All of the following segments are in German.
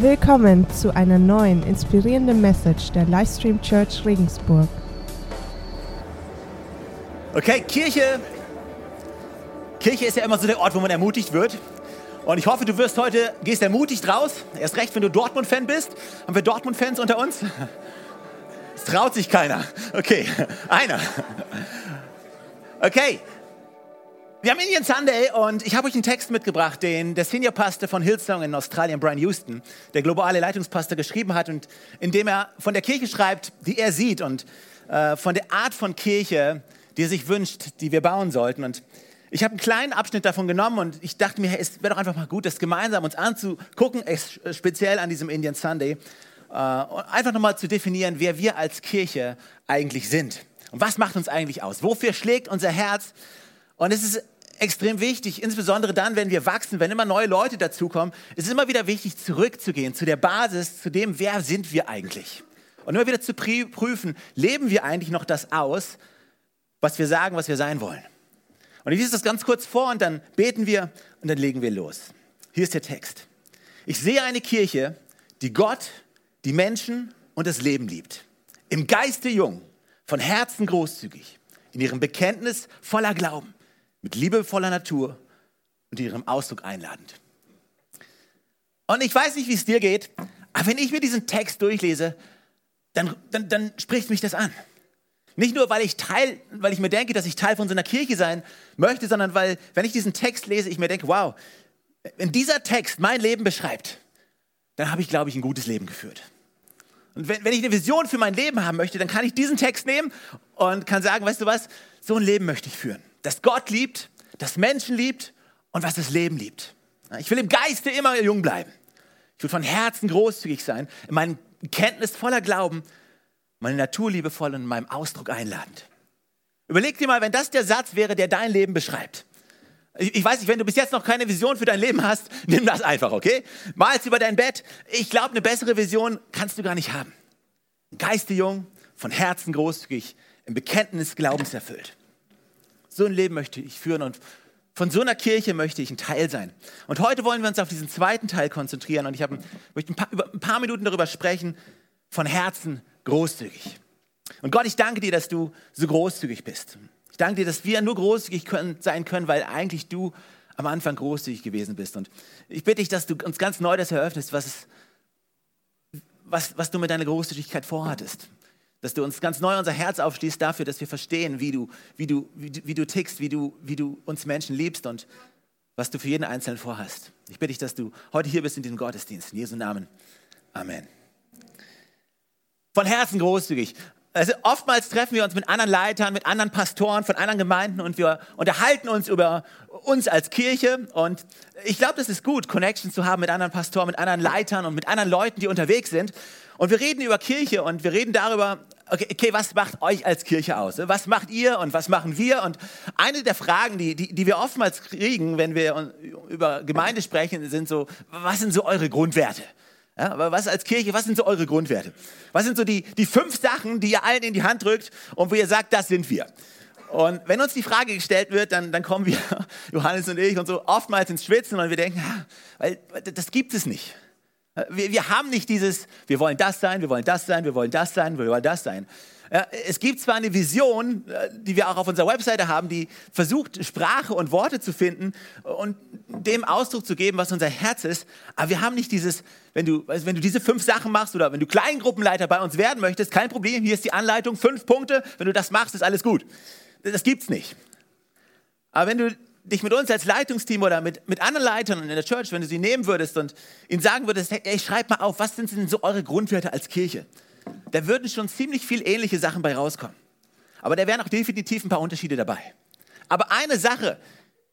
Willkommen zu einer neuen inspirierenden Message der Livestream Church Regensburg. Okay, Kirche. Kirche ist ja immer so der Ort, wo man ermutigt wird. Und ich hoffe, du wirst heute, gehst ermutigt raus. Erst recht, wenn du Dortmund-Fan bist. Haben wir Dortmund-Fans unter uns? Es traut sich keiner. Okay, einer. Okay, wir haben Indian Sunday und ich habe euch einen Text mitgebracht, den der Senior Pastor von Hillsong in Australien, Brian Houston, der globale Leitungspastor, geschrieben hat und in dem er von der Kirche schreibt, die er sieht und äh, von der Art von Kirche, die er sich wünscht, die wir bauen sollten. Und ich habe einen kleinen Abschnitt davon genommen und ich dachte mir, es wäre doch einfach mal gut, das gemeinsam uns anzugucken, speziell an diesem Indian Sunday, äh, einfach nochmal zu definieren, wer wir als Kirche eigentlich sind. Und was macht uns eigentlich aus? Wofür schlägt unser Herz? Und es ist extrem wichtig, insbesondere dann, wenn wir wachsen, wenn immer neue Leute dazukommen, es ist immer wieder wichtig, zurückzugehen zu der Basis, zu dem, wer sind wir eigentlich? Und immer wieder zu prüfen, leben wir eigentlich noch das aus, was wir sagen, was wir sein wollen? Und ich lese das ganz kurz vor und dann beten wir und dann legen wir los. Hier ist der Text. Ich sehe eine Kirche, die Gott, die Menschen und das Leben liebt. Im Geiste jung, von Herzen großzügig, in ihrem Bekenntnis voller Glauben mit liebevoller Natur und ihrem Ausdruck einladend. Und ich weiß nicht, wie es dir geht, aber wenn ich mir diesen Text durchlese, dann, dann, dann spricht mich das an. Nicht nur, weil ich, Teil, weil ich mir denke, dass ich Teil von so einer Kirche sein möchte, sondern weil, wenn ich diesen Text lese, ich mir denke, wow, wenn dieser Text mein Leben beschreibt, dann habe ich, glaube ich, ein gutes Leben geführt. Und wenn, wenn ich eine Vision für mein Leben haben möchte, dann kann ich diesen Text nehmen und kann sagen, weißt du was, so ein Leben möchte ich führen das Gott liebt, das Menschen liebt und was das Leben liebt. Ich will im Geiste immer jung bleiben. Ich will von Herzen großzügig sein, in meinem Kenntnis voller Glauben, meine Natur liebevoll und in meinem Ausdruck einladend. Überleg dir mal, wenn das der Satz wäre, der dein Leben beschreibt. Ich weiß nicht, wenn du bis jetzt noch keine Vision für dein Leben hast, nimm das einfach, okay? Mal's über dein Bett. Ich glaube, eine bessere Vision kannst du gar nicht haben. Geiste jung, von Herzen großzügig, im Bekenntnis glaubenserfüllt. So ein Leben möchte ich führen und von so einer Kirche möchte ich ein Teil sein. Und heute wollen wir uns auf diesen zweiten Teil konzentrieren und ich habe, möchte ein paar, über ein paar Minuten darüber sprechen, von Herzen großzügig. Und Gott, ich danke dir, dass du so großzügig bist. Ich danke dir, dass wir nur großzügig können, sein können, weil eigentlich du am Anfang großzügig gewesen bist. Und ich bitte dich, dass du uns ganz neu das eröffnest, was, was, was du mit deiner Großzügigkeit vorhattest dass du uns ganz neu unser Herz aufschließt dafür, dass wir verstehen, wie du, wie du, wie du, wie du tickst, wie du, wie du uns Menschen liebst und was du für jeden Einzelnen vorhast. Ich bitte dich, dass du heute hier bist in diesem Gottesdienst. In Jesu Namen. Amen. Von Herzen großzügig. Also oftmals treffen wir uns mit anderen Leitern, mit anderen Pastoren von anderen Gemeinden und wir unterhalten uns über uns als Kirche. Und ich glaube, das ist gut, Connections zu haben mit anderen Pastoren, mit anderen Leitern und mit anderen Leuten, die unterwegs sind. Und wir reden über Kirche und wir reden darüber, okay, okay, was macht euch als Kirche aus? Was macht ihr und was machen wir? Und eine der Fragen, die, die, die wir oftmals kriegen, wenn wir über Gemeinde sprechen, sind so, was sind so eure Grundwerte? Ja, aber was als Kirche, was sind so eure Grundwerte? Was sind so die, die fünf Sachen, die ihr allen in die Hand drückt und wo ihr sagt, das sind wir? Und wenn uns die Frage gestellt wird, dann, dann kommen wir, Johannes und ich, und so oftmals ins Schwitzen und wir denken, ja, weil das gibt es nicht. Wir, wir haben nicht dieses, wir wollen das sein, wir wollen das sein, wir wollen das sein, wir wollen das sein. Es gibt zwar eine Vision, äh, die wir auch auf unserer Webseite haben, die versucht, Sprache und Worte zu finden und dem Ausdruck zu geben, was unser Herz ist, aber wir haben nicht dieses, wenn du, wenn du diese fünf Sachen machst oder wenn du Kleingruppenleiter bei uns werden möchtest, kein Problem, hier ist die Anleitung, fünf Punkte, wenn du das machst, ist alles gut. Das gibt's nicht. Aber wenn du dich mit uns als Leitungsteam oder mit, mit anderen Leitern in der Church, wenn du sie nehmen würdest und ihnen sagen würdest, hey, schreib mal auf, was sind denn so eure Grundwerte als Kirche? Da würden schon ziemlich viel ähnliche Sachen bei rauskommen. Aber da wären auch definitiv ein paar Unterschiede dabei. Aber eine Sache,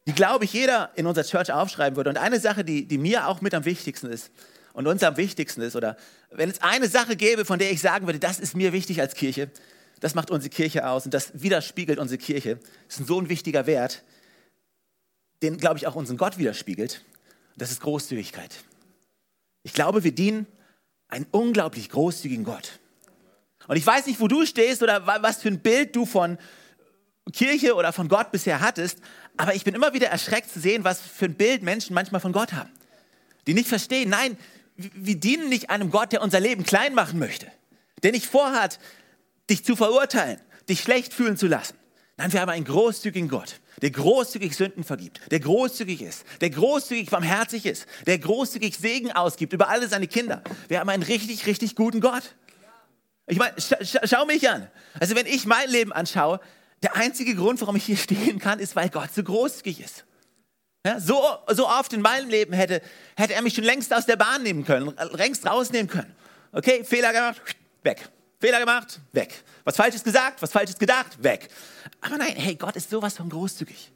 die, glaube ich, jeder in unserer Church aufschreiben würde und eine Sache, die, die mir auch mit am wichtigsten ist und uns am wichtigsten ist, oder wenn es eine Sache gäbe, von der ich sagen würde, das ist mir wichtig als Kirche, das macht unsere Kirche aus und das widerspiegelt unsere Kirche, das ist so ein wichtiger Wert, den, glaube ich, auch unseren Gott widerspiegelt. Das ist Großzügigkeit. Ich glaube, wir dienen einen unglaublich großzügigen Gott. Und ich weiß nicht, wo du stehst oder was für ein Bild du von Kirche oder von Gott bisher hattest, aber ich bin immer wieder erschreckt zu sehen, was für ein Bild Menschen manchmal von Gott haben. Die nicht verstehen, nein, wir dienen nicht einem Gott, der unser Leben klein machen möchte, der nicht vorhat, dich zu verurteilen, dich schlecht fühlen zu lassen. Nein, wir haben einen großzügigen Gott, der großzügig Sünden vergibt, der großzügig ist, der großzügig barmherzig ist, der großzügig Segen ausgibt über alle seine Kinder. Wir haben einen richtig, richtig guten Gott. Ich meine, scha scha schau mich an. Also wenn ich mein Leben anschaue, der einzige Grund, warum ich hier stehen kann, ist, weil Gott so großzügig ist. Ja, so, so oft in meinem Leben hätte, hätte er mich schon längst aus der Bahn nehmen können, längst rausnehmen können. Okay, Fehler gemacht, weg. Fehler gemacht, weg. Was Falsches gesagt, was Falsches gedacht, weg. Aber nein, hey, Gott ist sowas von großzügig.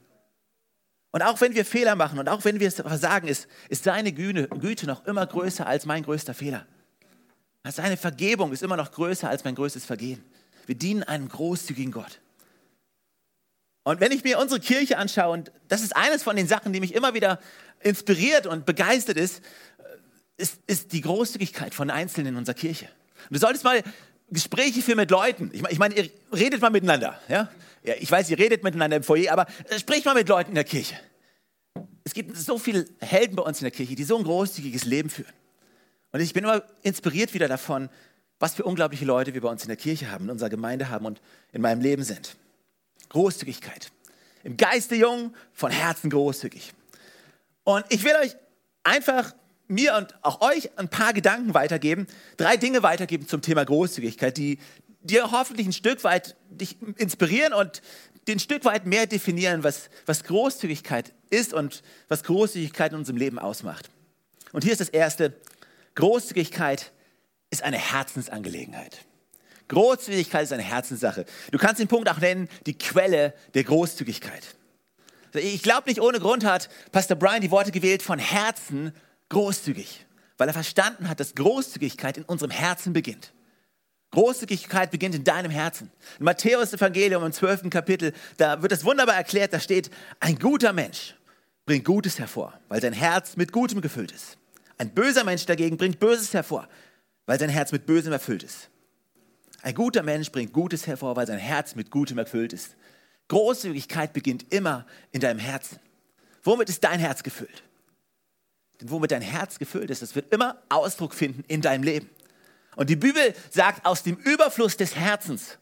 Und auch wenn wir Fehler machen und auch wenn wir es versagen, ist, ist seine Güte noch immer größer als mein größter Fehler. Seine Vergebung ist immer noch größer als mein größtes Vergehen. Wir dienen einem großzügigen Gott. Und wenn ich mir unsere Kirche anschaue, und das ist eines von den Sachen, die mich immer wieder inspiriert und begeistert ist, ist, ist die Großzügigkeit von Einzelnen in unserer Kirche. Und du solltest mal Gespräche führen mit Leuten. Ich meine, ich mein, ihr redet mal miteinander. Ja? ja? Ich weiß, ihr redet miteinander im Foyer, aber äh, sprich mal mit Leuten in der Kirche. Es gibt so viele Helden bei uns in der Kirche, die so ein großzügiges Leben führen. Und ich bin immer inspiriert wieder davon, was für unglaubliche Leute wir bei uns in der Kirche haben, in unserer Gemeinde haben und in meinem Leben sind. Großzügigkeit. Im Geiste jung, von Herzen großzügig. Und ich will euch einfach mir und auch euch ein paar Gedanken weitergeben, drei Dinge weitergeben zum Thema Großzügigkeit, die dir hoffentlich ein Stück weit dich inspirieren und ein Stück weit mehr definieren, was, was Großzügigkeit ist und was Großzügigkeit in unserem Leben ausmacht. Und hier ist das erste, Großzügigkeit ist eine Herzensangelegenheit. Großzügigkeit ist eine Herzenssache. Du kannst den Punkt auch nennen, die Quelle der Großzügigkeit. Ich glaube nicht ohne Grund hat Pastor Brian die Worte gewählt von Herzen großzügig, weil er verstanden hat, dass Großzügigkeit in unserem Herzen beginnt. Großzügigkeit beginnt in deinem Herzen. Im Matthäus Evangelium im 12. Kapitel, da wird es wunderbar erklärt, da steht, ein guter Mensch bringt Gutes hervor, weil sein Herz mit Gutem gefüllt ist. Ein böser Mensch dagegen bringt Böses hervor, weil sein Herz mit Bösem erfüllt ist. Ein guter Mensch bringt Gutes hervor, weil sein Herz mit Gutem erfüllt ist. Großzügigkeit beginnt immer in deinem Herzen. Womit ist dein Herz gefüllt? Womit dein Herz gefüllt ist, das wird immer Ausdruck finden in deinem Leben. Und die Bibel sagt, aus dem Überfluss des Herzens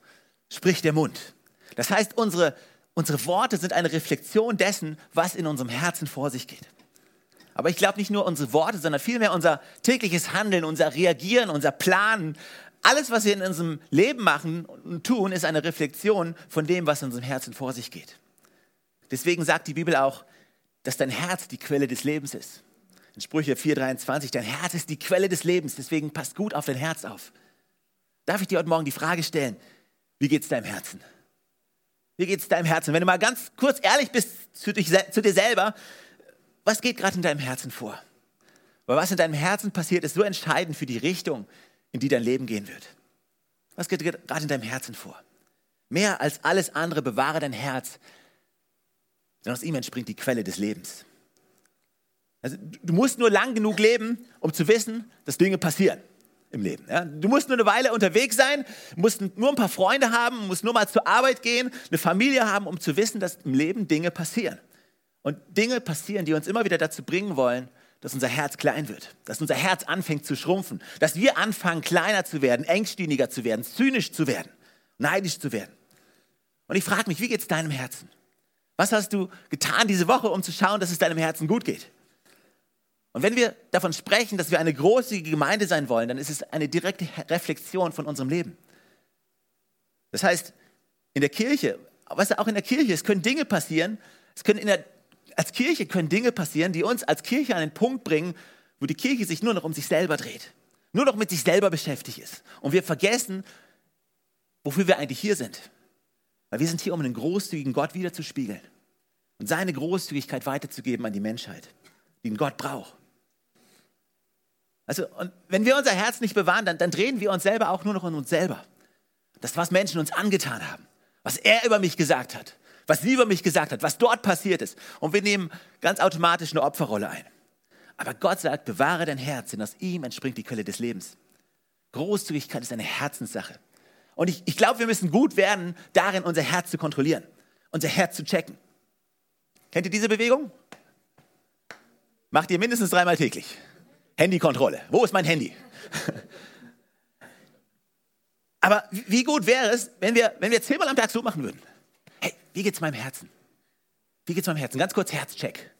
spricht der Mund. Das heißt, unsere, unsere Worte sind eine Reflexion dessen, was in unserem Herzen vor sich geht. Aber ich glaube nicht nur unsere Worte, sondern vielmehr unser tägliches Handeln, unser Reagieren, unser Planen, alles, was wir in unserem Leben machen und tun, ist eine Reflexion von dem, was in unserem Herzen vor sich geht. Deswegen sagt die Bibel auch, dass dein Herz die Quelle des Lebens ist. In Sprüche 4,23, dein Herz ist die Quelle des Lebens, deswegen passt gut auf dein Herz auf. Darf ich dir heute Morgen die Frage stellen, wie geht es deinem Herzen? Wie geht es deinem Herzen? Wenn du mal ganz kurz ehrlich bist zu, dich, zu dir selber, was geht gerade in deinem Herzen vor? Weil was in deinem Herzen passiert, ist so entscheidend für die Richtung, in die dein Leben gehen wird. Was geht gerade in deinem Herzen vor? Mehr als alles andere bewahre dein Herz, denn aus ihm entspringt die Quelle des Lebens. Also, du musst nur lang genug leben, um zu wissen, dass Dinge passieren im Leben. Ja? Du musst nur eine Weile unterwegs sein, musst nur ein paar Freunde haben, musst nur mal zur Arbeit gehen, eine Familie haben, um zu wissen, dass im Leben Dinge passieren. Und Dinge passieren, die uns immer wieder dazu bringen wollen, dass unser Herz klein wird, dass unser Herz anfängt zu schrumpfen, dass wir anfangen, kleiner zu werden, engstirniger zu werden, zynisch zu werden, neidisch zu werden. Und ich frage mich, wie geht es deinem Herzen? Was hast du getan diese Woche, um zu schauen, dass es deinem Herzen gut geht? Und wenn wir davon sprechen, dass wir eine großzügige Gemeinde sein wollen, dann ist es eine direkte Reflexion von unserem Leben. Das heißt, in der Kirche, was auch in der Kirche, es können Dinge passieren, es können in der als Kirche können Dinge passieren, die uns als Kirche an den Punkt bringen, wo die Kirche sich nur noch um sich selber dreht, nur noch mit sich selber beschäftigt ist. Und wir vergessen, wofür wir eigentlich hier sind. Weil wir sind hier, um einen großzügigen Gott wiederzuspiegeln und seine Großzügigkeit weiterzugeben an die Menschheit, die einen Gott braucht. Also, und wenn wir unser Herz nicht bewahren, dann, dann drehen wir uns selber auch nur noch um uns selber. Das, was Menschen uns angetan haben, was er über mich gesagt hat, was sie über mich gesagt hat, was dort passiert ist. Und wir nehmen ganz automatisch eine Opferrolle ein. Aber Gott sagt, bewahre dein Herz, denn aus ihm entspringt die Quelle des Lebens. Großzügigkeit ist eine Herzenssache. Und ich, ich glaube, wir müssen gut werden, darin unser Herz zu kontrollieren, unser Herz zu checken. Kennt ihr diese Bewegung? Macht ihr mindestens dreimal täglich. Handykontrolle. Wo ist mein Handy? Aber wie gut wäre es, wenn wir, wenn wir zehnmal am Tag so machen würden? Hey, wie geht's meinem Herzen? Wie geht's meinem Herzen? Ganz kurz Herzcheck.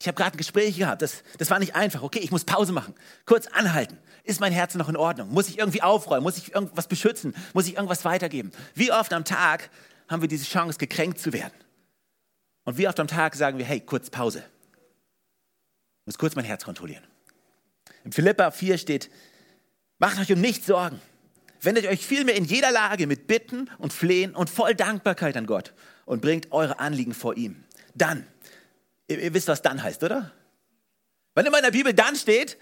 Ich habe gerade ein Gespräch gehabt, das, das war nicht einfach. Okay, ich muss Pause machen, kurz anhalten. Ist mein Herz noch in Ordnung? Muss ich irgendwie aufräumen? Muss ich irgendwas beschützen? Muss ich irgendwas weitergeben? Wie oft am Tag haben wir diese Chance, gekränkt zu werden? Und wie oft am Tag sagen wir, hey, kurz Pause. Ich muss kurz mein Herz kontrollieren. Im Philippa 4 steht, macht euch um nichts Sorgen. Wendet euch vielmehr in jeder Lage mit Bitten und Flehen und voll Dankbarkeit an Gott und bringt eure Anliegen vor ihm. Dann, ihr, ihr wisst, was dann heißt, oder? Wenn immer in der Bibel dann steht,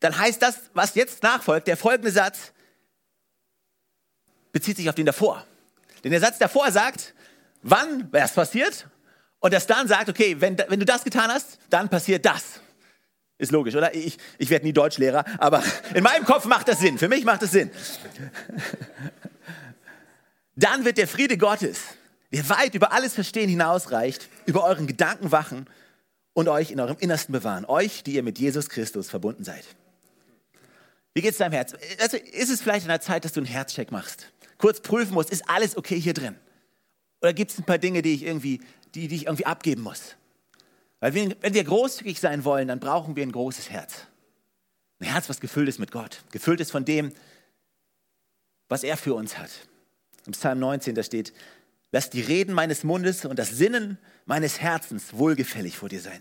dann heißt das, was jetzt nachfolgt, der folgende Satz, bezieht sich auf den davor. Denn der Satz davor sagt, wann was passiert und das dann sagt, okay, wenn, wenn du das getan hast, dann passiert das. Ist logisch, oder? Ich, ich werde nie Deutschlehrer, aber in meinem Kopf macht das Sinn. Für mich macht das Sinn. Dann wird der Friede Gottes, der weit über alles Verstehen hinausreicht, über euren Gedanken wachen und euch in eurem Innersten bewahren. Euch, die ihr mit Jesus Christus verbunden seid. Wie geht es deinem Herz? Also ist es vielleicht in der Zeit, dass du einen Herzcheck machst? Kurz prüfen musst, ist alles okay hier drin? Oder gibt es ein paar Dinge, die ich irgendwie, die, die ich irgendwie abgeben muss? Weil wir, wenn wir großzügig sein wollen, dann brauchen wir ein großes Herz. Ein Herz, was gefüllt ist mit Gott, gefüllt ist von dem, was er für uns hat. Im Psalm 19, da steht, lass die Reden meines Mundes und das Sinnen meines Herzens wohlgefällig vor dir sein.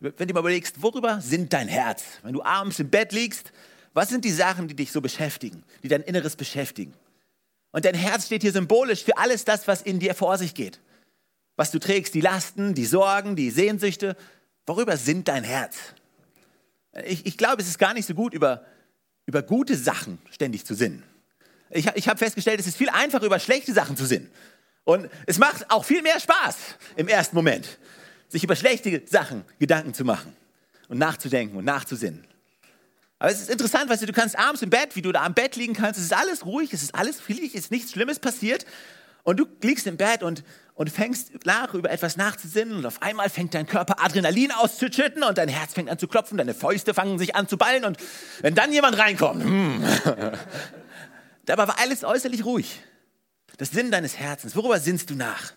Wenn du mal überlegst, worüber sind dein Herz? Wenn du abends im Bett liegst, was sind die Sachen, die dich so beschäftigen, die dein Inneres beschäftigen? Und dein Herz steht hier symbolisch für alles das, was in dir vor sich geht was du trägst, die Lasten, die Sorgen, die Sehnsüchte. Worüber sind dein Herz? Ich, ich glaube, es ist gar nicht so gut, über, über gute Sachen ständig zu sinnen. Ich, ich habe festgestellt, es ist viel einfacher, über schlechte Sachen zu sinnen. Und es macht auch viel mehr Spaß im ersten Moment, sich über schlechte Sachen Gedanken zu machen und nachzudenken und nachzusinnen. Aber es ist interessant, weißt du, du kannst abends im Bett, wie du da am Bett liegen kannst, es ist alles ruhig, es ist alles friedlich, es ist nichts Schlimmes passiert. Und du liegst im Bett und und fängst nach, über etwas nachzusinnen und auf einmal fängt dein Körper Adrenalin auszuschütten und dein Herz fängt an zu klopfen, deine Fäuste fangen sich an zu ballen und wenn dann jemand reinkommt, hm, dabei war alles äußerlich ruhig. Das Sinn deines Herzens, worüber sinnst du nach?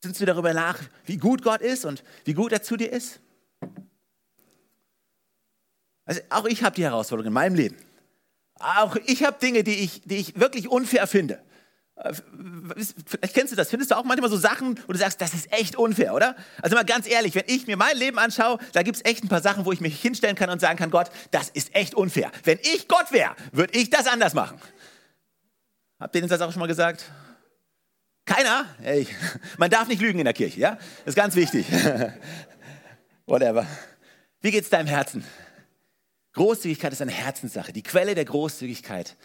Sinnst du darüber nach, wie gut Gott ist und wie gut er zu dir ist? Also auch ich habe die Herausforderung in meinem Leben. Auch ich habe Dinge, die ich, die ich wirklich unfair finde. Vielleicht kennst du das. Findest du auch manchmal so Sachen, wo du sagst, das ist echt unfair, oder? Also mal ganz ehrlich, wenn ich mir mein Leben anschaue, da gibt es echt ein paar Sachen, wo ich mich hinstellen kann und sagen kann, Gott, das ist echt unfair. Wenn ich Gott wäre, würde ich das anders machen. Habt ihr das auch schon mal gesagt? Keiner? Hey, man darf nicht lügen in der Kirche, ja? Das ist ganz wichtig. Whatever. Wie geht es deinem Herzen? Großzügigkeit ist eine Herzenssache. Die Quelle der Großzügigkeit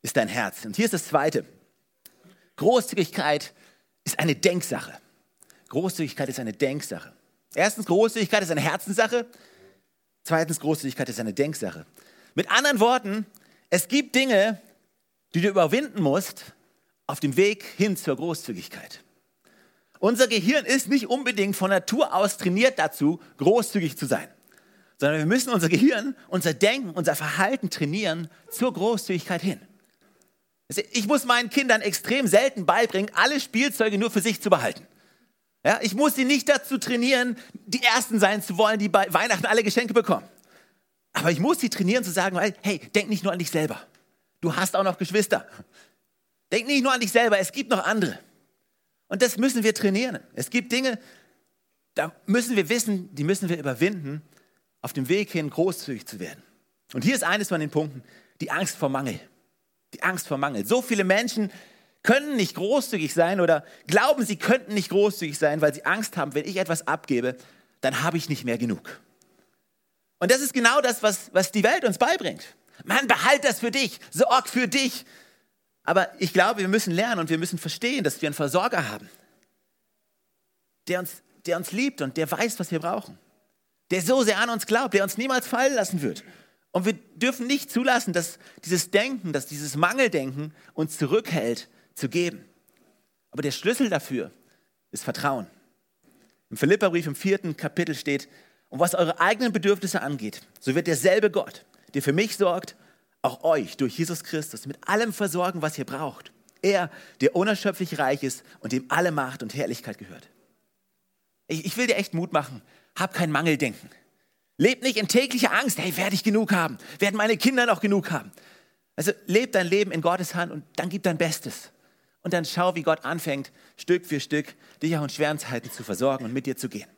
ist dein Herz. Und hier ist das Zweite. Großzügigkeit ist eine Denksache. Großzügigkeit ist eine Denksache. Erstens, Großzügigkeit ist eine Herzenssache. Zweitens, Großzügigkeit ist eine Denksache. Mit anderen Worten, es gibt Dinge, die du überwinden musst auf dem Weg hin zur Großzügigkeit. Unser Gehirn ist nicht unbedingt von Natur aus trainiert dazu, großzügig zu sein, sondern wir müssen unser Gehirn, unser Denken, unser Verhalten trainieren zur Großzügigkeit hin. Ich muss meinen Kindern extrem selten beibringen, alle Spielzeuge nur für sich zu behalten. Ja, ich muss sie nicht dazu trainieren, die Ersten sein zu wollen, die bei Weihnachten alle Geschenke bekommen. Aber ich muss sie trainieren zu sagen, hey, denk nicht nur an dich selber. Du hast auch noch Geschwister. Denk nicht nur an dich selber, es gibt noch andere. Und das müssen wir trainieren. Es gibt Dinge, da müssen wir wissen, die müssen wir überwinden, auf dem Weg hin großzügig zu werden. Und hier ist eines von den Punkten, die Angst vor Mangel. Die Angst vor Mangel. So viele Menschen können nicht großzügig sein oder glauben, sie könnten nicht großzügig sein, weil sie Angst haben, wenn ich etwas abgebe, dann habe ich nicht mehr genug. Und das ist genau das, was, was die Welt uns beibringt. Man, behalt das für dich, sorg für dich. Aber ich glaube, wir müssen lernen und wir müssen verstehen, dass wir einen Versorger haben, der uns, der uns liebt und der weiß, was wir brauchen. Der so sehr an uns glaubt, der uns niemals fallen lassen wird. Und wir dürfen nicht zulassen, dass dieses Denken, dass dieses Mangeldenken uns zurückhält, zu geben. Aber der Schlüssel dafür ist Vertrauen. Im Philipperbrief im vierten Kapitel steht, Und was eure eigenen Bedürfnisse angeht, so wird derselbe Gott, der für mich sorgt, auch euch durch Jesus Christus mit allem versorgen, was ihr braucht. Er, der unerschöpflich reich ist und dem alle Macht und Herrlichkeit gehört. Ich, ich will dir echt Mut machen. Hab kein Mangeldenken. Leb nicht in täglicher Angst. Hey, werde ich genug haben? Werden meine Kinder noch genug haben? Also leb dein Leben in Gottes Hand und dann gib dein Bestes. Und dann schau, wie Gott anfängt, Stück für Stück dich auch in schweren Zeiten zu versorgen und mit dir zu gehen.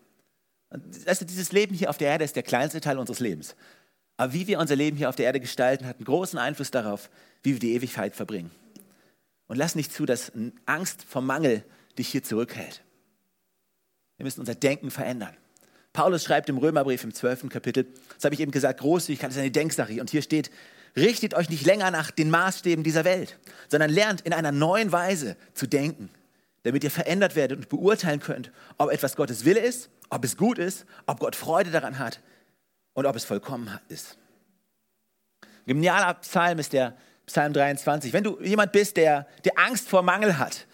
Also dieses Leben hier auf der Erde ist der kleinste Teil unseres Lebens. Aber wie wir unser Leben hier auf der Erde gestalten, hat einen großen Einfluss darauf, wie wir die Ewigkeit verbringen. Und lass nicht zu, dass Angst vor Mangel dich hier zurückhält. Wir müssen unser Denken verändern. Paulus schreibt im Römerbrief im 12. Kapitel, das habe ich eben gesagt, Großzügigkeit ist eine Denksache. Und hier steht, richtet euch nicht länger nach den Maßstäben dieser Welt, sondern lernt in einer neuen Weise zu denken, damit ihr verändert werdet und beurteilen könnt, ob etwas Gottes Wille ist, ob es gut ist, ob Gott Freude daran hat und ob es vollkommen ist. Genialer Psalm ist der Psalm 23. Wenn du jemand bist, der, der Angst vor Mangel hat,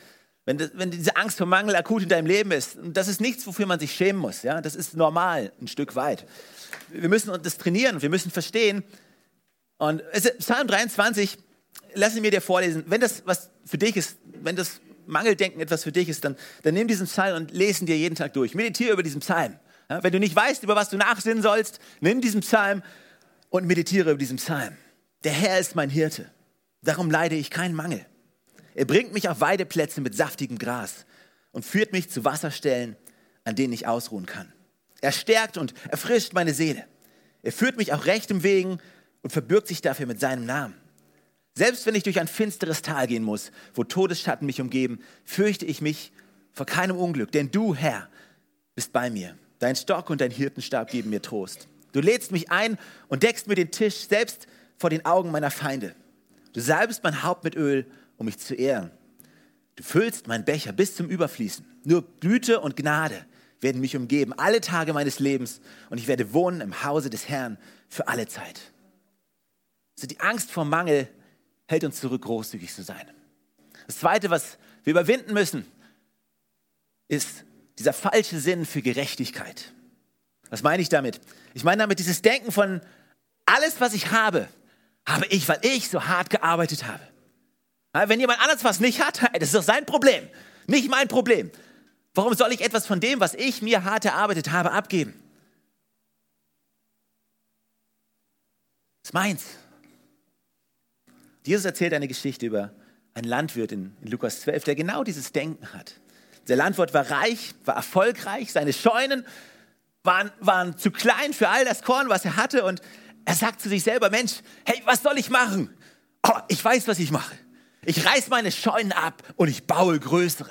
wenn, das, wenn diese Angst vor Mangel akut in deinem Leben ist, das ist nichts, wofür man sich schämen muss. Ja? Das ist normal, ein Stück weit. Wir müssen das trainieren, wir müssen verstehen. Und Psalm 23, lass ihn mir dir vorlesen. Wenn das was für dich ist, wenn das Mangeldenken etwas für dich ist, dann, dann nimm diesen Psalm und lesen dir jeden Tag durch. Meditiere über diesen Psalm. Ja? Wenn du nicht weißt, über was du nachsinnen sollst, nimm diesen Psalm und meditiere über diesen Psalm. Der Herr ist mein Hirte. Darum leide ich keinen Mangel. Er bringt mich auf Weideplätze mit saftigem Gras und führt mich zu Wasserstellen, an denen ich ausruhen kann. Er stärkt und erfrischt meine Seele. Er führt mich auf rechtem Wegen und verbirgt sich dafür mit seinem Namen. Selbst wenn ich durch ein finsteres Tal gehen muss, wo Todesschatten mich umgeben, fürchte ich mich vor keinem Unglück, denn du, Herr, bist bei mir. Dein Stock und dein Hirtenstab geben mir Trost. Du lädst mich ein und deckst mir den Tisch selbst vor den Augen meiner Feinde. Du salbst mein Haupt mit Öl um mich zu ehren. Du füllst meinen Becher bis zum Überfließen. Nur Güte und Gnade werden mich umgeben, alle Tage meines Lebens, und ich werde wohnen im Hause des Herrn für alle Zeit. Also die Angst vor Mangel hält uns zurück, großzügig zu sein. Das Zweite, was wir überwinden müssen, ist dieser falsche Sinn für Gerechtigkeit. Was meine ich damit? Ich meine damit dieses Denken von, alles, was ich habe, habe ich, weil ich so hart gearbeitet habe. Wenn jemand anders was nicht hat, das ist doch sein Problem, nicht mein Problem. Warum soll ich etwas von dem, was ich mir hart erarbeitet habe, abgeben? Das ist meins. Jesus erzählt eine Geschichte über einen Landwirt in, in Lukas 12, der genau dieses Denken hat. Der Landwirt war reich, war erfolgreich, seine Scheunen waren, waren zu klein für all das Korn, was er hatte. Und er sagt zu sich selber, Mensch, hey, was soll ich machen? Oh, ich weiß, was ich mache. Ich reiß meine Scheunen ab und ich baue größere.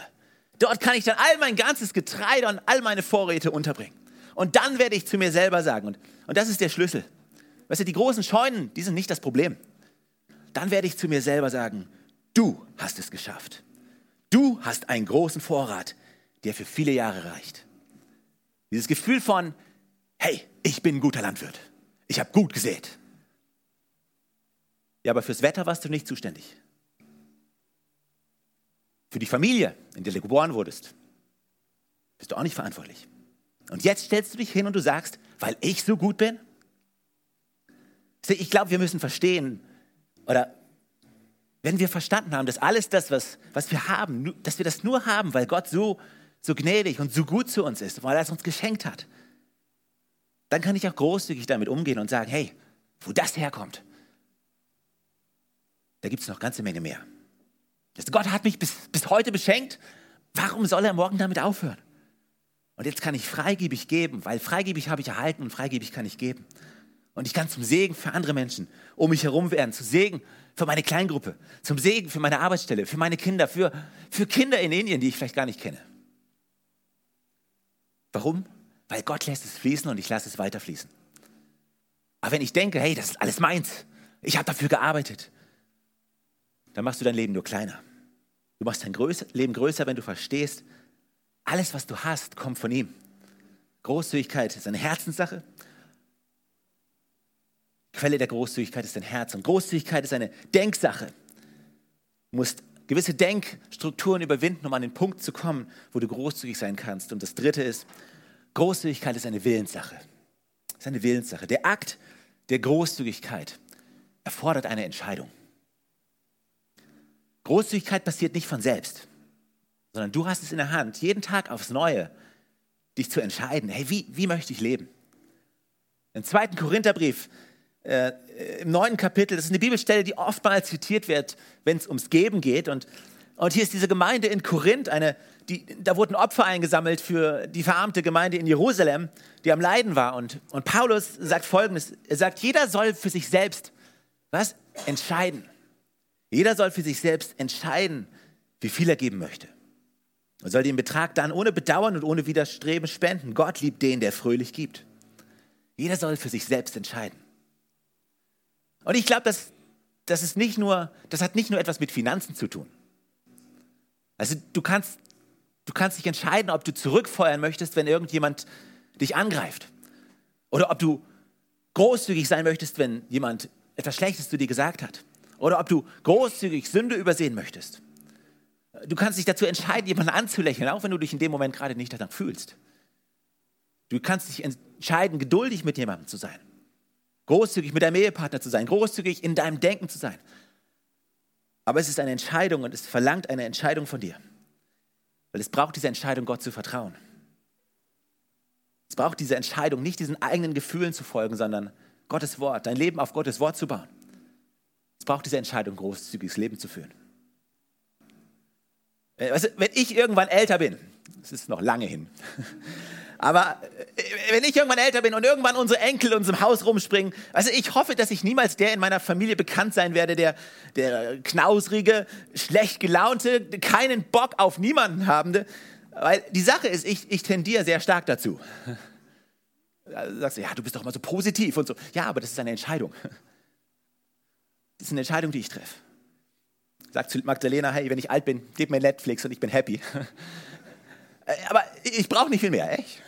Dort kann ich dann all mein ganzes Getreide und all meine Vorräte unterbringen. Und dann werde ich zu mir selber sagen, und, und das ist der Schlüssel. Weißt du, die großen Scheunen, die sind nicht das Problem. Dann werde ich zu mir selber sagen, du hast es geschafft. Du hast einen großen Vorrat, der für viele Jahre reicht. Dieses Gefühl von, hey, ich bin ein guter Landwirt. Ich habe gut gesät. Ja, aber fürs Wetter warst du nicht zuständig für die Familie, in der du geboren wurdest, bist du auch nicht verantwortlich. Und jetzt stellst du dich hin und du sagst, weil ich so gut bin? Ich glaube, wir müssen verstehen, oder wenn wir verstanden haben, dass alles das, was, was wir haben, dass wir das nur haben, weil Gott so, so gnädig und so gut zu uns ist, weil er es uns geschenkt hat, dann kann ich auch großzügig damit umgehen und sagen, hey, wo das herkommt, da gibt es noch ganze Menge mehr. Gott hat mich bis, bis heute beschenkt. Warum soll er morgen damit aufhören? Und jetzt kann ich freigebig geben, weil freigebig habe ich erhalten und freigebig kann ich geben. Und ich kann zum Segen für andere Menschen um mich herum werden, zum Segen für meine Kleingruppe, zum Segen für meine Arbeitsstelle, für meine Kinder, für, für Kinder in Indien, die ich vielleicht gar nicht kenne. Warum? Weil Gott lässt es fließen und ich lasse es weiter fließen. Aber wenn ich denke, hey, das ist alles meins, ich habe dafür gearbeitet, dann machst du dein Leben nur kleiner. Du machst dein Leben größer, wenn du verstehst, alles, was du hast, kommt von ihm. Großzügigkeit ist eine Herzenssache. Quelle der Großzügigkeit ist dein Herz. Und Großzügigkeit ist eine Denksache. Du musst gewisse Denkstrukturen überwinden, um an den Punkt zu kommen, wo du großzügig sein kannst. Und das Dritte ist, Großzügigkeit ist eine Willenssache. ist eine Willenssache. Der Akt der Großzügigkeit erfordert eine Entscheidung. Großzügigkeit passiert nicht von selbst, sondern du hast es in der Hand, jeden Tag aufs Neue dich zu entscheiden, hey, wie, wie möchte ich leben? Im zweiten Korintherbrief, äh, im neunten Kapitel, das ist eine Bibelstelle, die oftmals zitiert wird, wenn es ums Geben geht. Und, und hier ist diese Gemeinde in Korinth, eine, die, da wurden Opfer eingesammelt für die verarmte Gemeinde in Jerusalem, die am Leiden war. Und, und Paulus sagt folgendes: Er sagt, jeder soll für sich selbst was? Entscheiden. Jeder soll für sich selbst entscheiden, wie viel er geben möchte. Er soll den Betrag dann ohne Bedauern und ohne Widerstreben spenden. Gott liebt den, der fröhlich gibt. Jeder soll für sich selbst entscheiden. Und ich glaube, das, das, das hat nicht nur etwas mit Finanzen zu tun. Also du kannst, du kannst dich entscheiden, ob du zurückfeuern möchtest, wenn irgendjemand dich angreift. Oder ob du großzügig sein möchtest, wenn jemand etwas Schlechtes zu dir gesagt hat. Oder ob du großzügig Sünde übersehen möchtest. Du kannst dich dazu entscheiden, jemanden anzulächeln, auch wenn du dich in dem Moment gerade nicht danach fühlst. Du kannst dich entscheiden, geduldig mit jemandem zu sein. Großzügig mit deinem Ehepartner zu sein. Großzügig in deinem Denken zu sein. Aber es ist eine Entscheidung und es verlangt eine Entscheidung von dir. Weil es braucht diese Entscheidung, Gott zu vertrauen. Es braucht diese Entscheidung, nicht diesen eigenen Gefühlen zu folgen, sondern Gottes Wort, dein Leben auf Gottes Wort zu bauen. Es braucht diese Entscheidung, großzügiges Leben zu führen. Äh, weißt du, wenn ich irgendwann älter bin, das ist noch lange hin, aber äh, wenn ich irgendwann älter bin und irgendwann unsere Enkel in unserem Haus rumspringen, also ich hoffe, dass ich niemals der in meiner Familie bekannt sein werde, der, der knausrige, schlecht gelaunte, keinen Bock auf niemanden habende. Weil die Sache ist, ich, ich tendiere sehr stark dazu. Also sagst du, ja, du bist doch immer so positiv und so. Ja, aber das ist eine Entscheidung. Das ist eine Entscheidung, die ich treffe. Sag zu Magdalena, hey, wenn ich alt bin, gib mir Netflix und ich bin happy. Äh, aber ich brauche nicht viel mehr, echt.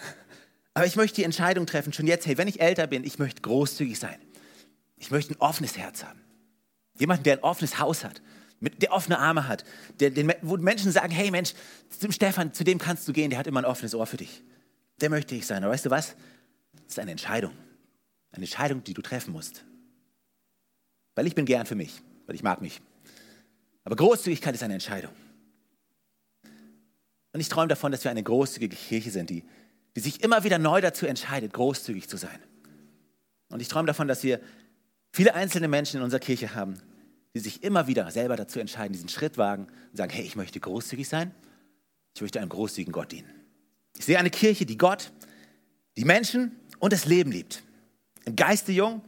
Aber ich möchte die Entscheidung treffen, schon jetzt, hey, wenn ich älter bin, ich möchte großzügig sein. Ich möchte ein offenes Herz haben. Jemanden, der ein offenes Haus hat, der offene Arme hat, der, den, wo Menschen sagen, hey Mensch, zum Stefan, zu dem kannst du gehen, der hat immer ein offenes Ohr für dich. Der möchte ich sein. Aber weißt du was? Das ist eine Entscheidung. Eine Entscheidung, die du treffen musst. Weil ich bin gern für mich, weil ich mag mich. Aber Großzügigkeit ist eine Entscheidung. Und ich träume davon, dass wir eine großzügige Kirche sind, die, die sich immer wieder neu dazu entscheidet, großzügig zu sein. Und ich träume davon, dass wir viele einzelne Menschen in unserer Kirche haben, die sich immer wieder selber dazu entscheiden, diesen Schritt wagen und sagen, hey, ich möchte großzügig sein, ich möchte einem großzügigen Gott dienen. Ich sehe eine Kirche, die Gott, die Menschen und das Leben liebt. Im Geiste jung,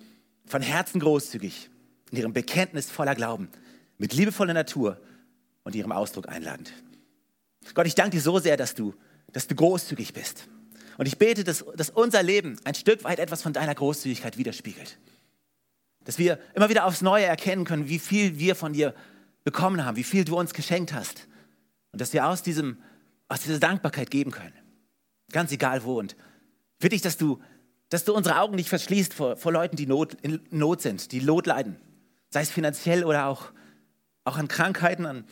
von Herzen großzügig, in ihrem Bekenntnis voller Glauben, mit liebevoller Natur und ihrem Ausdruck einladend. Gott, ich danke dir so sehr, dass du, dass du großzügig bist. Und ich bete, dass, dass unser Leben ein Stück weit etwas von deiner Großzügigkeit widerspiegelt. Dass wir immer wieder aufs Neue erkennen können, wie viel wir von dir bekommen haben, wie viel du uns geschenkt hast. Und dass wir aus, diesem, aus dieser Dankbarkeit geben können. Ganz egal wo. Und bitte ich, dass du dass du unsere Augen nicht verschließt vor, vor Leuten, die Not, in Not sind, die Not leiden. Sei es finanziell oder auch, auch an Krankheiten, an,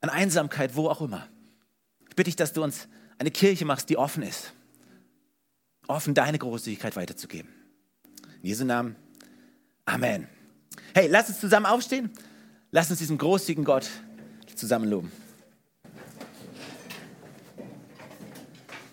an Einsamkeit, wo auch immer. Ich bitte dich, dass du uns eine Kirche machst, die offen ist. Offen deine Großzügigkeit weiterzugeben. In Jesu Namen. Amen. Hey, lass uns zusammen aufstehen. Lass uns diesen großzügigen Gott zusammen loben.